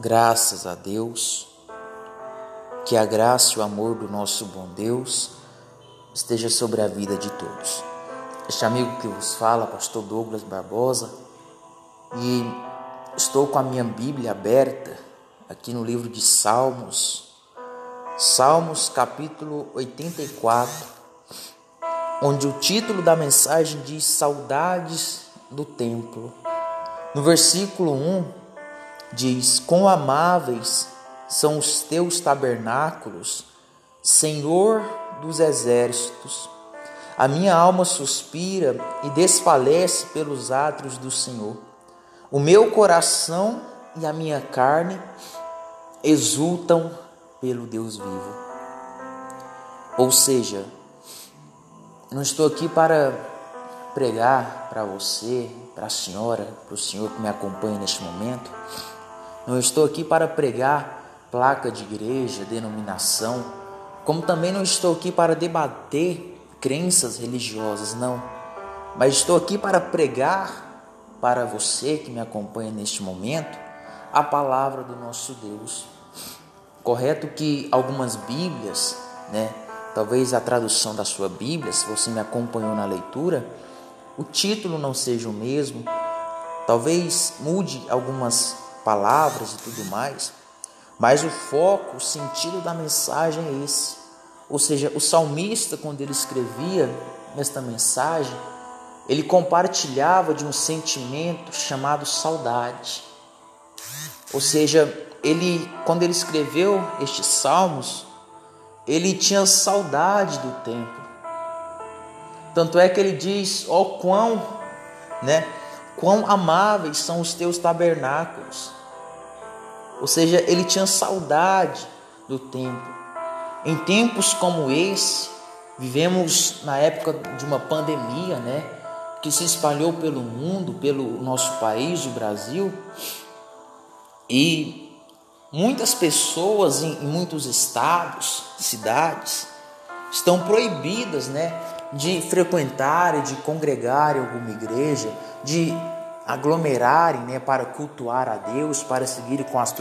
Graças a Deus. Que a graça e o amor do nosso bom Deus esteja sobre a vida de todos. Este amigo que vos fala, pastor Douglas Barbosa, e estou com a minha Bíblia aberta aqui no livro de Salmos, Salmos capítulo 84, onde o título da mensagem diz Saudades do Templo. No versículo 1, diz: Quão amáveis são os teus tabernáculos, Senhor dos exércitos. A minha alma suspira e desfalece pelos átrios do Senhor. O meu coração e a minha carne exultam pelo Deus vivo. Ou seja, não estou aqui para pregar para você, para a senhora, para o senhor que me acompanha neste momento, não estou aqui para pregar placa de igreja, denominação, como também não estou aqui para debater crenças religiosas, não. Mas estou aqui para pregar para você que me acompanha neste momento a palavra do nosso Deus. Correto que algumas Bíblias, né, talvez a tradução da sua Bíblia, se você me acompanhou na leitura, o título não seja o mesmo, talvez mude algumas palavras e tudo mais, mas o foco, o sentido da mensagem é esse. Ou seja, o salmista, quando ele escrevia esta mensagem, ele compartilhava de um sentimento chamado saudade. Ou seja, ele, quando ele escreveu estes salmos, ele tinha saudade do tempo. Tanto é que ele diz: "Ó oh, quão, né, quão amáveis são os teus tabernáculos". Ou seja, ele tinha saudade do tempo. Em tempos como esse, vivemos na época de uma pandemia, né, que se espalhou pelo mundo, pelo nosso país, o Brasil, e muitas pessoas em, muitos estados, cidades, estão proibidas, né, de frequentar e de congregar em alguma igreja, de aglomerarem né, para cultuar a Deus, para seguir com as,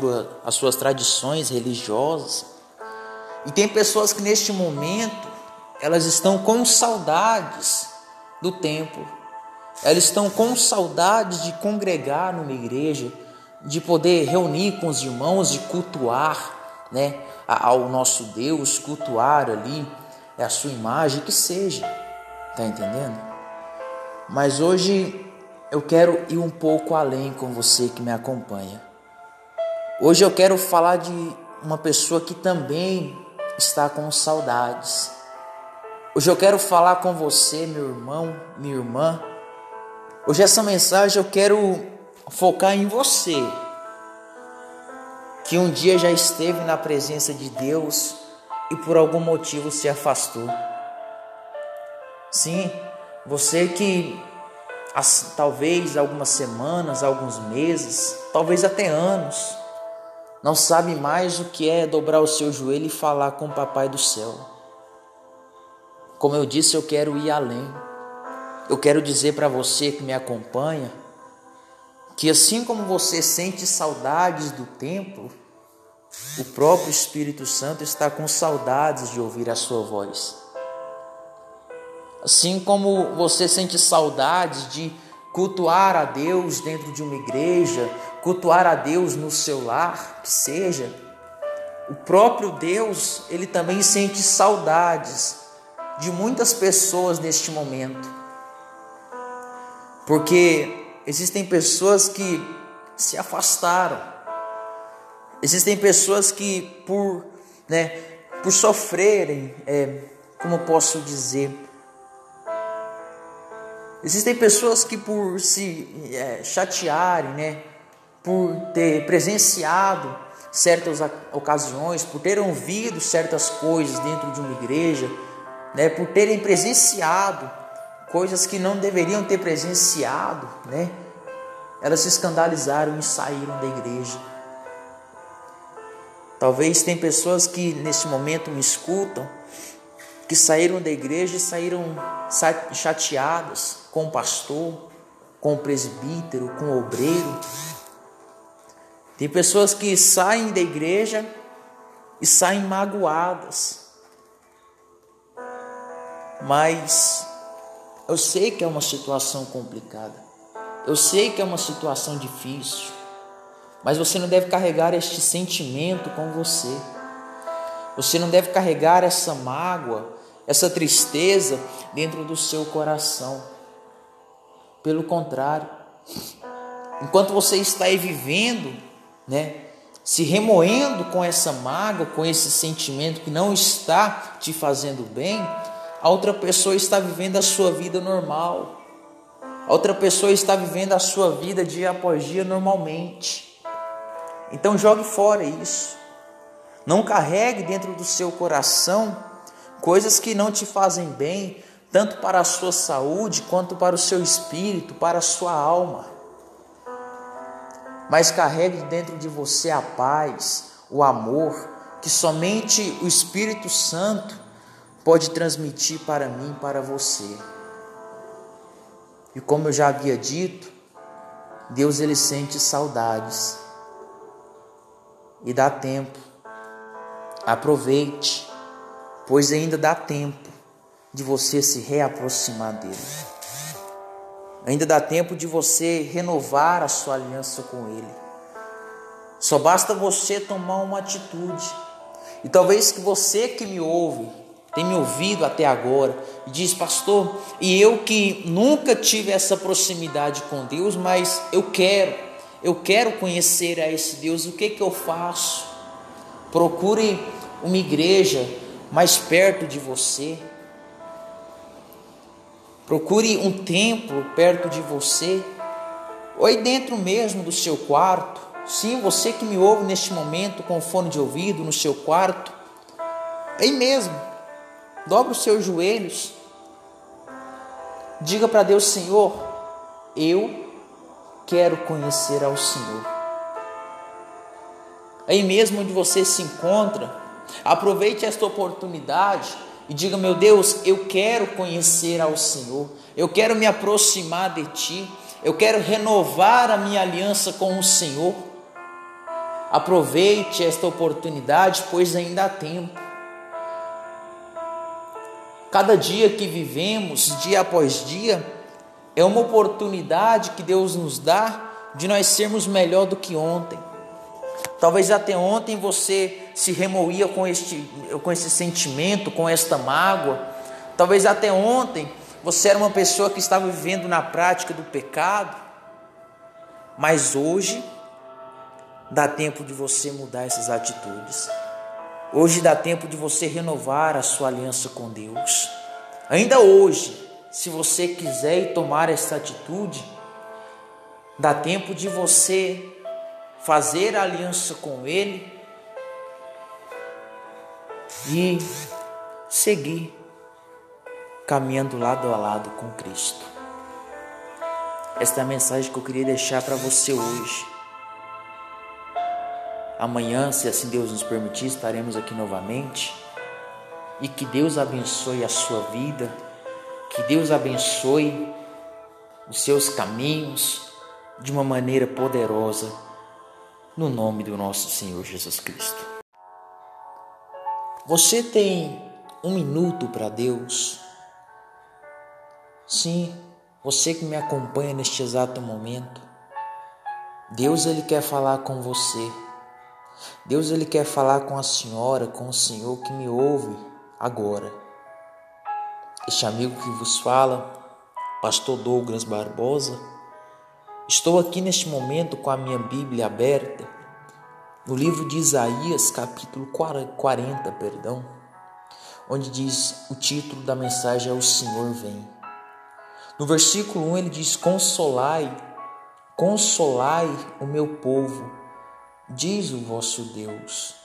as suas tradições religiosas. E tem pessoas que neste momento elas estão com saudades do templo, elas estão com saudades de congregar numa igreja, de poder reunir com os irmãos e cultuar né, ao nosso Deus, cultuar ali a sua imagem, que seja, tá entendendo? Mas hoje eu quero ir um pouco além com você que me acompanha. Hoje eu quero falar de uma pessoa que também está com saudades. Hoje eu quero falar com você, meu irmão, minha irmã. Hoje essa mensagem eu quero focar em você, que um dia já esteve na presença de Deus e por algum motivo se afastou. Sim, você que talvez algumas semanas, alguns meses, talvez até anos, não sabe mais o que é dobrar o seu joelho e falar com o Papai do céu. Como eu disse, eu quero ir além. Eu quero dizer para você que me acompanha que assim como você sente saudades do templo, o próprio Espírito Santo está com saudades de ouvir a sua voz. Assim como você sente saudades de cultuar a Deus dentro de uma igreja, cultuar a Deus no seu lar, que seja, o próprio Deus, ele também sente saudades de muitas pessoas neste momento. Porque existem pessoas que se afastaram. Existem pessoas que por, né, por sofrerem, é, como posso dizer, Existem pessoas que por se é, chatearem, né, por ter presenciado certas ocasiões, por terem ouvido certas coisas dentro de uma igreja, né, por terem presenciado coisas que não deveriam ter presenciado, né, elas se escandalizaram e saíram da igreja. Talvez tem pessoas que nesse momento me escutam que saíram da igreja e saíram chateadas com o pastor, com o presbítero, com o obreiro. Tem pessoas que saem da igreja e saem magoadas. Mas eu sei que é uma situação complicada. Eu sei que é uma situação difícil. Mas você não deve carregar este sentimento com você. Você não deve carregar essa mágoa, essa tristeza dentro do seu coração. Pelo contrário, enquanto você está aí vivendo, né, se remoendo com essa mágoa, com esse sentimento que não está te fazendo bem, a outra pessoa está vivendo a sua vida normal. A outra pessoa está vivendo a sua vida dia após dia normalmente. Então jogue fora isso. Não carregue dentro do seu coração coisas que não te fazem bem, tanto para a sua saúde quanto para o seu espírito, para a sua alma. Mas carregue dentro de você a paz, o amor, que somente o Espírito Santo pode transmitir para mim, para você. E como eu já havia dito, Deus ele sente saudades. E dá tempo. Aproveite, pois ainda dá tempo de você se reaproximar dele. Ainda dá tempo de você renovar a sua aliança com ele. Só basta você tomar uma atitude. E talvez que você que me ouve, tem me ouvido até agora e diz, pastor, e eu que nunca tive essa proximidade com Deus, mas eu quero, eu quero conhecer a esse Deus, o que que eu faço? Procure uma igreja mais perto de você. Procure um templo perto de você, ou aí dentro mesmo do seu quarto. Sim, você que me ouve neste momento com fone de ouvido no seu quarto, aí mesmo, dobre os seus joelhos, diga para Deus: Senhor, eu quero conhecer ao Senhor. Aí mesmo onde você se encontra, aproveite esta oportunidade e diga: Meu Deus, eu quero conhecer ao Senhor, eu quero me aproximar de Ti, eu quero renovar a minha aliança com o Senhor. Aproveite esta oportunidade, pois ainda há tempo. Cada dia que vivemos, dia após dia, é uma oportunidade que Deus nos dá de nós sermos melhor do que ontem. Talvez até ontem você se remoía com este, com esse sentimento, com esta mágoa. Talvez até ontem você era uma pessoa que estava vivendo na prática do pecado. Mas hoje dá tempo de você mudar essas atitudes. Hoje dá tempo de você renovar a sua aliança com Deus. Ainda hoje, se você quiser tomar essa atitude, dá tempo de você fazer aliança com Ele e seguir caminhando lado a lado com Cristo. Esta é a mensagem que eu queria deixar para você hoje. Amanhã, se assim Deus nos permitir, estaremos aqui novamente. E que Deus abençoe a sua vida, que Deus abençoe os seus caminhos de uma maneira poderosa, no nome do nosso Senhor Jesus Cristo. Você tem um minuto para Deus? Sim, você que me acompanha neste exato momento. Deus ele quer falar com você. Deus ele quer falar com a senhora, com o senhor que me ouve agora. Este amigo que vos fala, pastor Douglas Barbosa, estou aqui neste momento com a minha Bíblia aberta no livro de Isaías, capítulo 40, perdão, onde diz o título da mensagem é O Senhor vem. No versículo 1 ele diz: Consolai, consolai o meu povo diz o vosso Deus.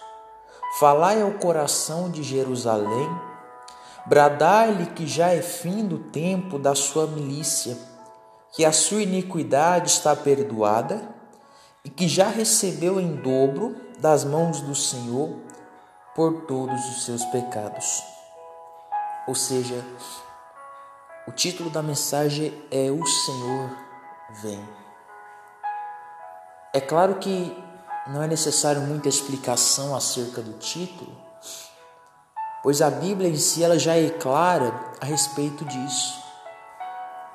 Falai ao coração de Jerusalém, bradai-lhe que já é fim do tempo da sua milícia, que a sua iniquidade está perdoada e que já recebeu em dobro das mãos do Senhor por todos os seus pecados. Ou seja, o título da mensagem é O Senhor vem. É claro que não é necessário muita explicação acerca do título, pois a Bíblia em si ela já é clara a respeito disso.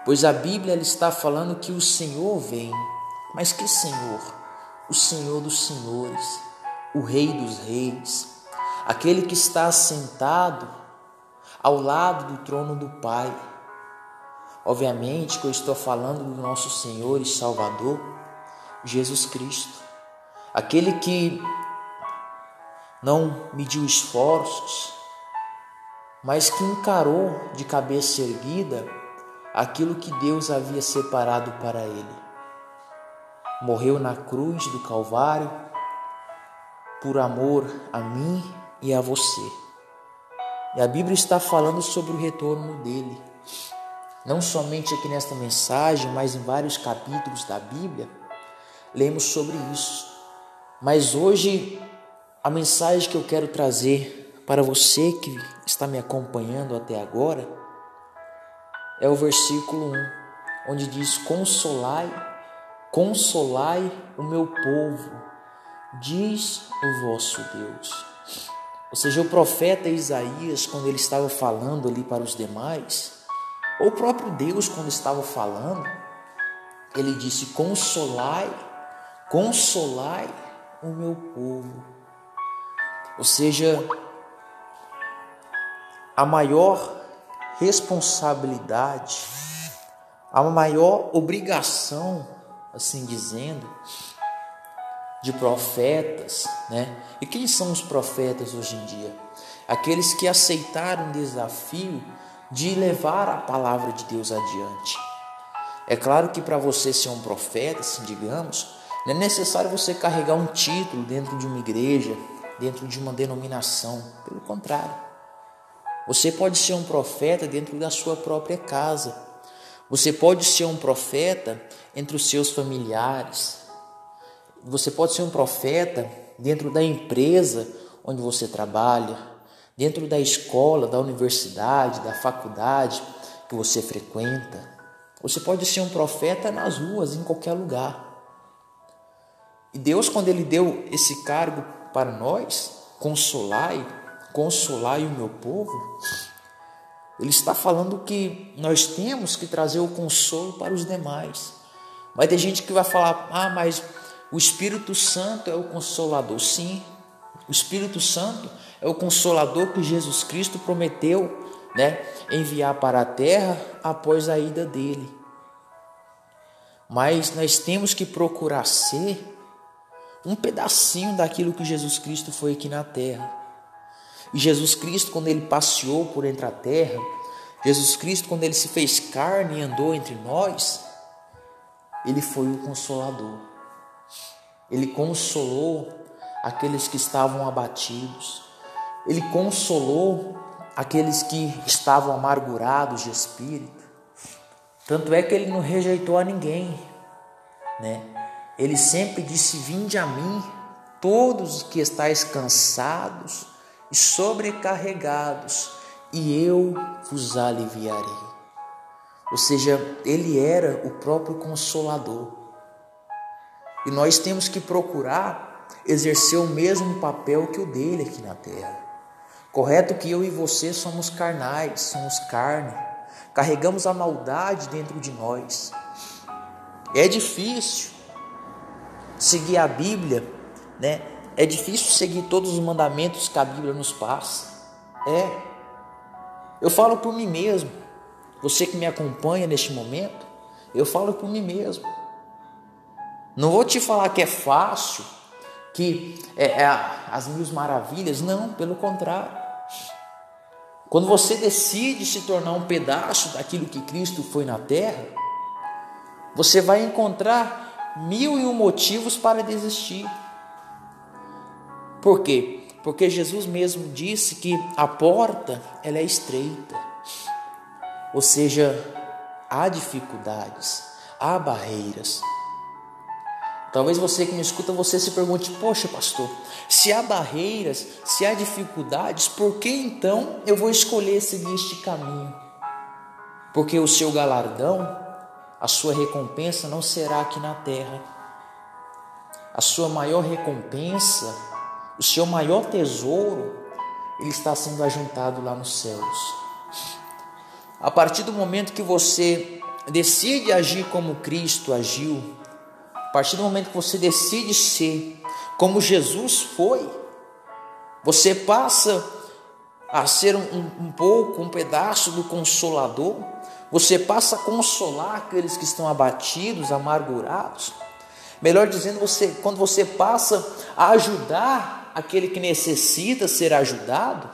Pois a Bíblia está falando que o Senhor vem, mas que Senhor? O Senhor dos senhores, o Rei dos reis, aquele que está assentado ao lado do trono do Pai. Obviamente que eu estou falando do nosso Senhor e Salvador, Jesus Cristo, aquele que não mediu esforços, mas que encarou de cabeça erguida aquilo que Deus havia separado para ele. Morreu na cruz do Calvário por amor a mim e a você. E a Bíblia está falando sobre o retorno dele. Não somente aqui nesta mensagem, mas em vários capítulos da Bíblia, lemos sobre isso. Mas hoje, a mensagem que eu quero trazer para você que está me acompanhando até agora é o versículo 1, onde diz: Consolai, consolai o meu povo, diz o vosso Deus. Ou seja, o profeta Isaías, quando ele estava falando ali para os demais, ou o próprio Deus, quando estava falando, ele disse: Consolai, consolai o meu povo. Ou seja, a maior responsabilidade, a maior obrigação, assim dizendo, de profetas, né? E quem são os profetas hoje em dia? Aqueles que aceitaram o desafio de levar a palavra de Deus adiante. É claro que para você ser um profeta, assim digamos, não é necessário você carregar um título dentro de uma igreja, dentro de uma denominação. Pelo contrário, você pode ser um profeta dentro da sua própria casa. Você pode ser um profeta entre os seus familiares, você pode ser um profeta dentro da empresa onde você trabalha, dentro da escola, da universidade, da faculdade que você frequenta. Você pode ser um profeta nas ruas, em qualquer lugar. E Deus, quando Ele deu esse cargo para nós, consolai, consolai o meu povo, Ele está falando que nós temos que trazer o consolo para os demais. Mas tem gente que vai falar, ah, mas o Espírito Santo é o consolador. Sim, o Espírito Santo é o consolador que Jesus Cristo prometeu né, enviar para a terra após a ida dele. Mas nós temos que procurar ser um pedacinho daquilo que Jesus Cristo foi aqui na terra. E Jesus Cristo, quando ele passeou por entre a terra, Jesus Cristo, quando ele se fez carne e andou entre nós, ele foi o consolador. Ele consolou aqueles que estavam abatidos. Ele consolou aqueles que estavam amargurados de espírito. Tanto é que ele não rejeitou a ninguém, né? Ele sempre disse: Vinde a mim, todos que estáis cansados e sobrecarregados, e eu vos aliviarei. Ou seja, ele era o próprio consolador. E nós temos que procurar exercer o mesmo papel que o dele aqui na terra. Correto que eu e você somos carnais, somos carne, carregamos a maldade dentro de nós. É difícil seguir a Bíblia, né? É difícil seguir todos os mandamentos que a Bíblia nos passa. É. Eu falo por mim mesmo. Você que me acompanha neste momento, eu falo por mim mesmo. Não vou te falar que é fácil, que é, é as mil maravilhas, não, pelo contrário. Quando você decide se tornar um pedaço daquilo que Cristo foi na terra, você vai encontrar mil e um motivos para desistir. Por quê? Porque Jesus mesmo disse que a porta ela é estreita. Ou seja, há dificuldades, há barreiras. Talvez você que me escuta, você se pergunte: poxa, pastor, se há barreiras, se há dificuldades, por que então eu vou escolher seguir este caminho? Porque o seu galardão, a sua recompensa não será aqui na terra. a sua maior recompensa, o seu maior tesouro, ele está sendo ajuntado lá nos céus. A partir do momento que você decide agir como Cristo agiu, a partir do momento que você decide ser como Jesus foi, você passa a ser um, um pouco, um pedaço do Consolador, você passa a consolar aqueles que estão abatidos, amargurados. Melhor dizendo, você, quando você passa a ajudar aquele que necessita ser ajudado,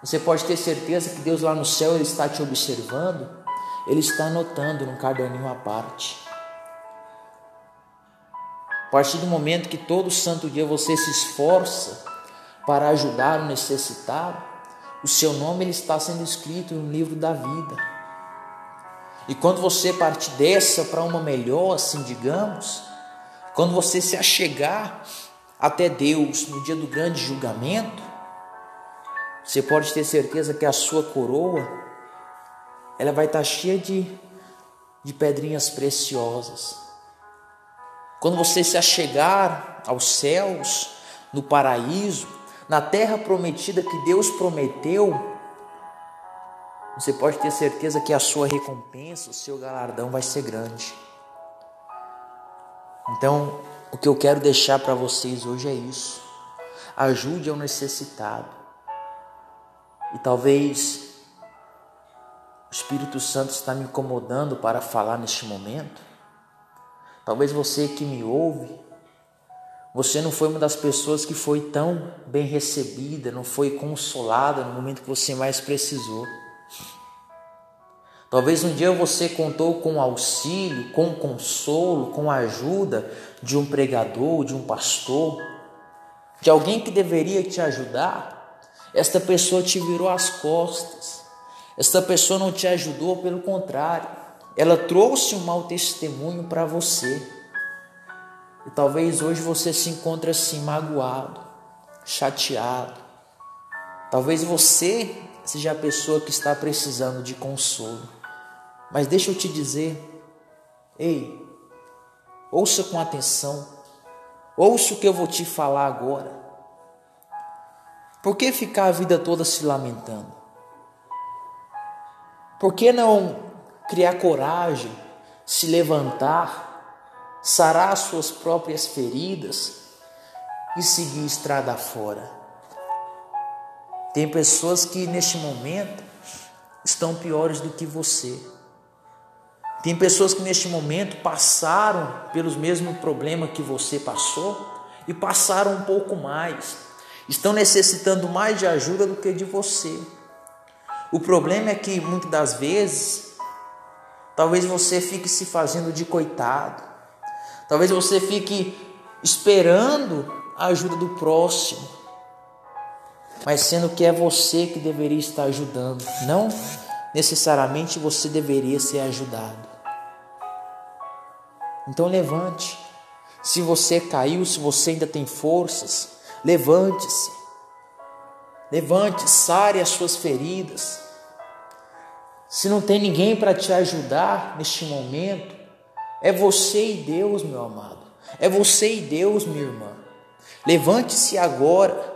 você pode ter certeza que Deus lá no céu ele está te observando, ele está anotando num caderninho à parte. A partir do momento que todo santo dia você se esforça para ajudar o necessitado, o seu nome ele está sendo escrito no livro da vida. E quando você parte dessa para uma melhor, assim digamos, quando você se achegar até Deus no dia do grande julgamento, você pode ter certeza que a sua coroa ela vai estar cheia de, de pedrinhas preciosas. Quando você se achegar aos céus, no paraíso, na terra prometida que Deus prometeu, você pode ter certeza que a sua recompensa, o seu galardão vai ser grande. Então, o que eu quero deixar para vocês hoje é isso. Ajude ao necessitado. E talvez o Espírito Santo está me incomodando para falar neste momento. Talvez você que me ouve, você não foi uma das pessoas que foi tão bem recebida, não foi consolada no momento que você mais precisou. Talvez um dia você contou com auxílio, com consolo, com ajuda de um pregador, de um pastor, de alguém que deveria te ajudar. Esta pessoa te virou as costas. Esta pessoa não te ajudou, pelo contrário, ela trouxe um mau testemunho para você. E talvez hoje você se encontre assim magoado, chateado. Talvez você seja a pessoa que está precisando de consolo. Mas deixa eu te dizer, ei, ouça com atenção, ouça o que eu vou te falar agora. Por que ficar a vida toda se lamentando? Por que não criar coragem, se levantar, sarar suas próprias feridas e seguir estrada fora? Tem pessoas que neste momento estão piores do que você. Tem pessoas que neste momento passaram pelos mesmos problemas que você passou e passaram um pouco mais. Estão necessitando mais de ajuda do que de você. O problema é que muitas das vezes, talvez você fique se fazendo de coitado. Talvez você fique esperando a ajuda do próximo. Mas sendo que é você que deveria estar ajudando, não necessariamente você deveria ser ajudado. Então levante. Se você caiu, se você ainda tem forças, levante-se. Levante, sare as suas feridas. Se não tem ninguém para te ajudar neste momento, é você e Deus, meu amado. É você e Deus, minha irmã. Levante-se agora.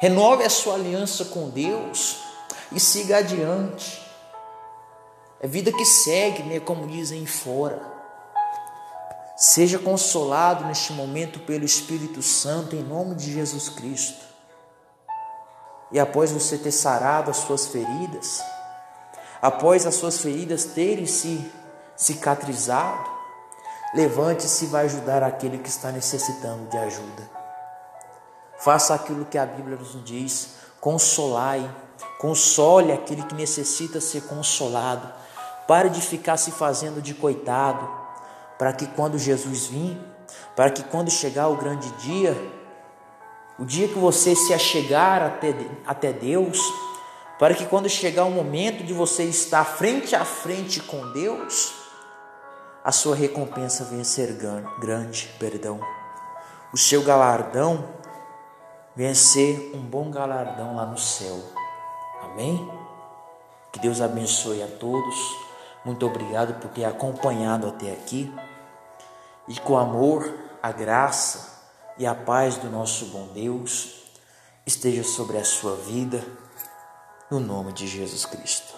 Renove a sua aliança com Deus e siga adiante. É vida que segue, né, como dizem fora. Seja consolado neste momento pelo Espírito Santo em nome de Jesus Cristo. E após você ter sarado as suas feridas, após as suas feridas terem se cicatrizado, levante-se e vai ajudar aquele que está necessitando de ajuda. Faça aquilo que a Bíblia nos diz: consolai, console aquele que necessita ser consolado. Pare de ficar se fazendo de coitado para que quando Jesus vir, para que quando chegar o grande dia, o dia que você se achegar até, até Deus, para que quando chegar o momento de você estar frente a frente com Deus, a sua recompensa venha ser grande, perdão. O seu galardão venha ser um bom galardão lá no céu. Amém? Que Deus abençoe a todos. Muito obrigado por ter acompanhado até aqui. E com amor, a graça e a paz do nosso bom Deus esteja sobre a sua vida, no nome de Jesus Cristo.